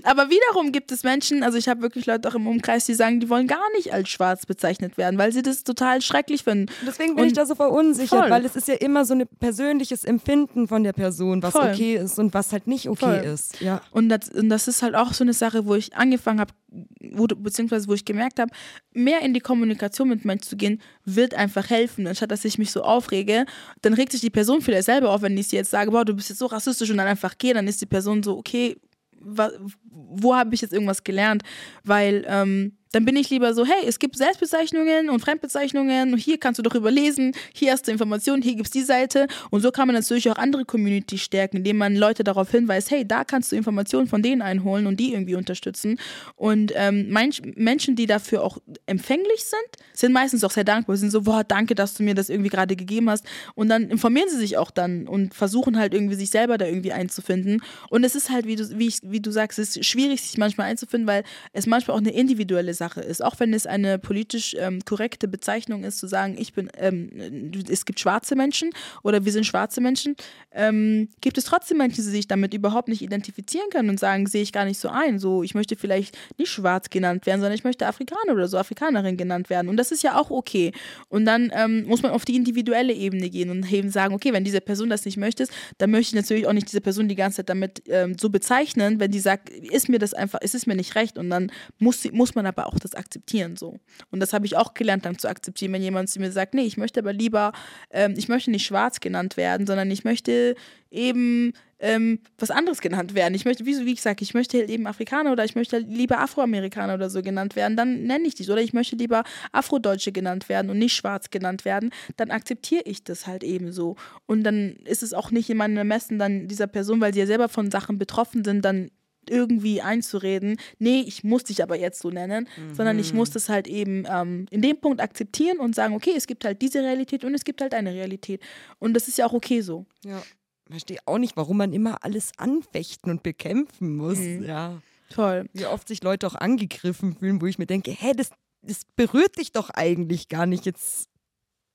Aber wiederum gibt es Menschen, also ich habe wirklich Leute auch im Umkreis, die sagen, die wollen gar nicht als schwarz bezeichnet werden, weil sie das total schrecklich finden. Deswegen bin und ich da so verunsichert, voll. weil es ist ja immer so ein persönliches Empfinden von der Person, was voll. okay ist und was halt nicht okay voll. ist. Ja. Und das, und das ist halt auch so eine Sache, wo ich angefangen habe, wo, beziehungsweise wo ich gemerkt habe, mehr in die Kommunikation mit Menschen zu gehen, wird einfach helfen. Anstatt dass ich mich so aufrege, dann regt sich die Person vielleicht selber auf, wenn ich sie jetzt sage, boah, du bist jetzt so rassistisch und dann einfach gehe, dann ist die Person so, okay, wo habe ich jetzt irgendwas gelernt? Weil ähm, dann bin ich lieber so, hey, es gibt Selbstbezeichnungen und Fremdbezeichnungen, hier kannst du doch überlesen, hier hast du Informationen, hier gibt es die Seite. Und so kann man natürlich auch andere Community stärken, indem man Leute darauf hinweist, hey, da kannst du Informationen von denen einholen und die irgendwie unterstützen. Und ähm, Menschen, die dafür auch empfänglich sind, sind meistens auch sehr dankbar, sind so, boah, danke, dass du mir das irgendwie gerade gegeben hast. Und dann informieren sie sich auch dann und versuchen halt irgendwie sich selber da irgendwie einzufinden. Und es ist halt, wie du, wie, ich, wie du sagst, es ist schwierig, sich manchmal einzufinden, weil es manchmal auch eine individuelle Sache ist. Auch wenn es eine politisch ähm, korrekte Bezeichnung ist, zu sagen, ich bin, ähm, es gibt schwarze Menschen oder wir sind schwarze Menschen, ähm, gibt es trotzdem Menschen, die sich damit überhaupt nicht identifizieren können und sagen, sehe ich gar nicht so ein. So, ich möchte vielleicht nicht schwarz genannt werden, sondern ich möchte Afrikaner oder so Afrikanerin genannt werden. Und das ist ja auch okay. Und dann ähm, muss man auf die individuelle Ebene gehen und eben sagen, okay, wenn diese Person das nicht möchte, dann möchte ich natürlich auch nicht diese Person die ganze Zeit damit ähm, so bezeichnen, wenn die sagt, ist mir das einfach, ist es mir nicht recht. Und dann muss, muss man aber auch das akzeptieren so. Und das habe ich auch gelernt, dann zu akzeptieren, wenn jemand zu mir sagt, nee, ich möchte aber lieber, ähm, ich möchte nicht schwarz genannt werden, sondern ich möchte eben ähm, was anderes genannt werden. Ich möchte, wie, wie gesagt, ich möchte halt eben Afrikaner oder ich möchte lieber Afroamerikaner oder so genannt werden, dann nenne ich dich. Oder ich möchte lieber Afrodeutsche genannt werden und nicht schwarz genannt werden, dann akzeptiere ich das halt eben so. Und dann ist es auch nicht in meinem Ermessen dann dieser Person, weil sie ja selber von Sachen betroffen sind, dann irgendwie einzureden, nee, ich muss dich aber jetzt so nennen, mhm. sondern ich muss das halt eben ähm, in dem Punkt akzeptieren und sagen, okay, es gibt halt diese Realität und es gibt halt eine Realität. Und das ist ja auch okay so. Ja. Ich verstehe auch nicht, warum man immer alles anfechten und bekämpfen muss. Mhm. Ja. Toll. Wie oft sich Leute auch angegriffen fühlen, wo ich mir denke, hä, das, das berührt dich doch eigentlich gar nicht. Jetzt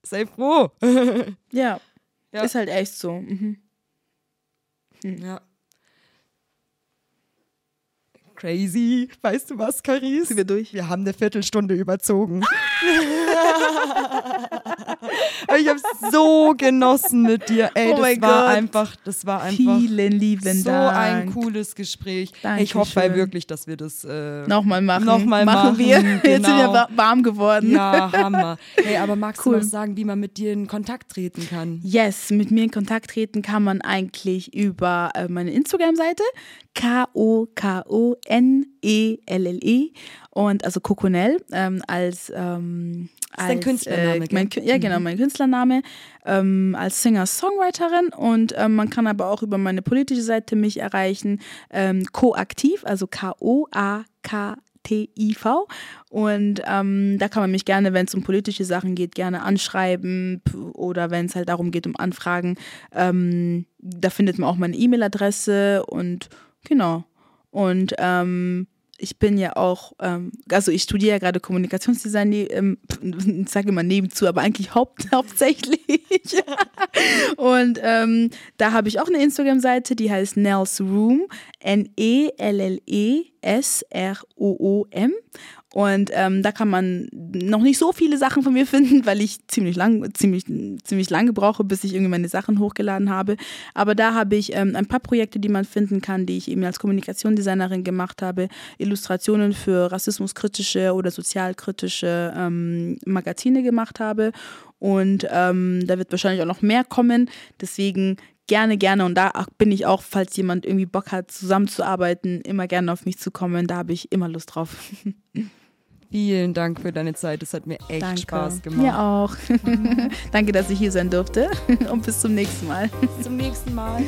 sei froh. ja. ja. Ist halt echt so. Mhm. Hm. Ja crazy. Weißt du was, Caris? Sind wir durch? Wir haben eine Viertelstunde überzogen. ich habe es so genossen mit dir. Ey, oh das war Gott. einfach, das war einfach vielen lieben so Dank. ein cooles Gespräch. Dankeschön. Ich hoffe wirklich, dass wir das äh, nochmal machen. Nochmal machen, machen wir. Genau. Jetzt sind wir genau. warm geworden. Ja, Hammer. Hey, aber magst cool. du noch sagen, wie man mit dir in Kontakt treten kann? Yes, mit mir in Kontakt treten kann man eigentlich über äh, meine Instagram-Seite K-O-K-O-N-E-L-L-E -E. und also Coconel ähm, als ähm, das ist dein Künstlername, äh, mein, Ja, genau, mhm. mein Künstlername ähm, als Singer-Songwriterin und ähm, man kann aber auch über meine politische Seite mich erreichen, ähm, Koaktiv, also K-O-A-K T-I-V. Und ähm, da kann man mich gerne, wenn es um politische Sachen geht, gerne anschreiben oder wenn es halt darum geht, um Anfragen. Ähm, da findet man auch meine E-Mail-Adresse und genau. Und ähm, ich bin ja auch, ähm, also ich studiere ja gerade Kommunikationsdesign, ähm, ich sage immer nebenzu, aber eigentlich haupt, hauptsächlich. und ähm, da habe ich auch eine Instagram-Seite, die heißt Nels Room, N-E-L-L-E-S-R-O-O-M. Und ähm, da kann man noch nicht so viele Sachen von mir finden, weil ich ziemlich lang, ziemlich, ziemlich lange brauche, bis ich irgendwie meine Sachen hochgeladen habe. Aber da habe ich ähm, ein paar Projekte, die man finden kann, die ich eben als Kommunikationsdesignerin gemacht habe. Illustrationen für rassismuskritische oder sozialkritische ähm, Magazine gemacht habe. Und ähm, da wird wahrscheinlich auch noch mehr kommen. Deswegen gerne, gerne. Und da bin ich auch, falls jemand irgendwie Bock hat, zusammenzuarbeiten, immer gerne auf mich zu kommen. Da habe ich immer Lust drauf. Vielen Dank für deine Zeit. Es hat mir echt Danke. Spaß gemacht. Mir auch. Danke, dass ich hier sein durfte. Und bis zum nächsten Mal. Bis zum nächsten Mal.